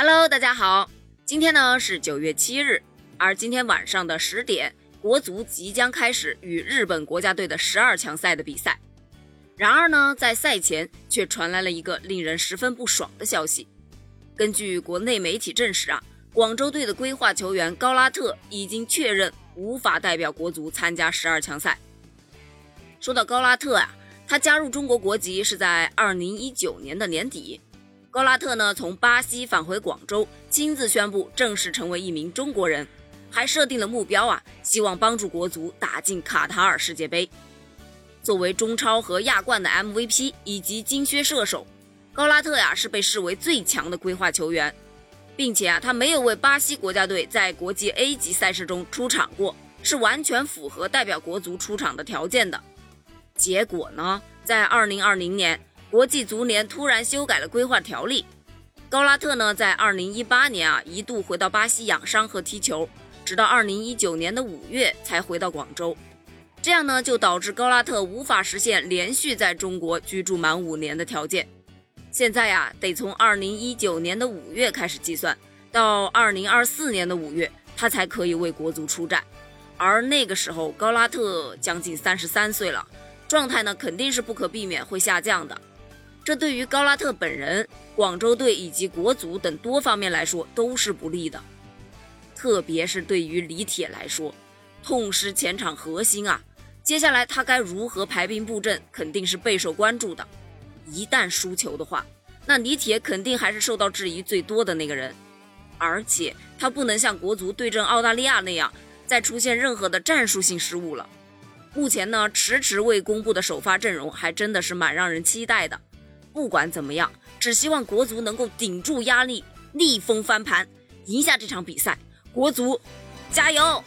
Hello，大家好，今天呢是九月七日，而今天晚上的十点，国足即将开始与日本国家队的十二强赛的比赛。然而呢，在赛前却传来了一个令人十分不爽的消息。根据国内媒体证实啊，广州队的规划球员高拉特已经确认无法代表国足参加十二强赛。说到高拉特啊。他加入中国国籍是在二零一九年的年底，高拉特呢从巴西返回广州，亲自宣布正式成为一名中国人，还设定了目标啊，希望帮助国足打进卡塔尔世界杯。作为中超和亚冠的 MVP 以及金靴射手，高拉特呀是被视为最强的规划球员，并且啊他没有为巴西国家队在国际 A 级赛事中出场过，是完全符合代表国足出场的条件的。结果呢，在二零二零年，国际足联突然修改了规划条例。高拉特呢，在二零一八年啊，一度回到巴西养伤和踢球，直到二零一九年的五月才回到广州。这样呢，就导致高拉特无法实现连续在中国居住满五年的条件。现在呀，得从二零一九年的五月开始计算，到二零二四年的五月，他才可以为国足出战。而那个时候，高拉特将近三十三岁了。状态呢，肯定是不可避免会下降的。这对于高拉特本人、广州队以及国足等多方面来说都是不利的。特别是对于李铁来说，痛失前场核心啊，接下来他该如何排兵布阵，肯定是备受关注的。一旦输球的话，那李铁肯定还是受到质疑最多的那个人。而且他不能像国足对阵澳大利亚那样，再出现任何的战术性失误了。目前呢，迟迟未公布的首发阵容还真的是蛮让人期待的。不管怎么样，只希望国足能够顶住压力，逆风翻盘，赢下这场比赛。国足，加油！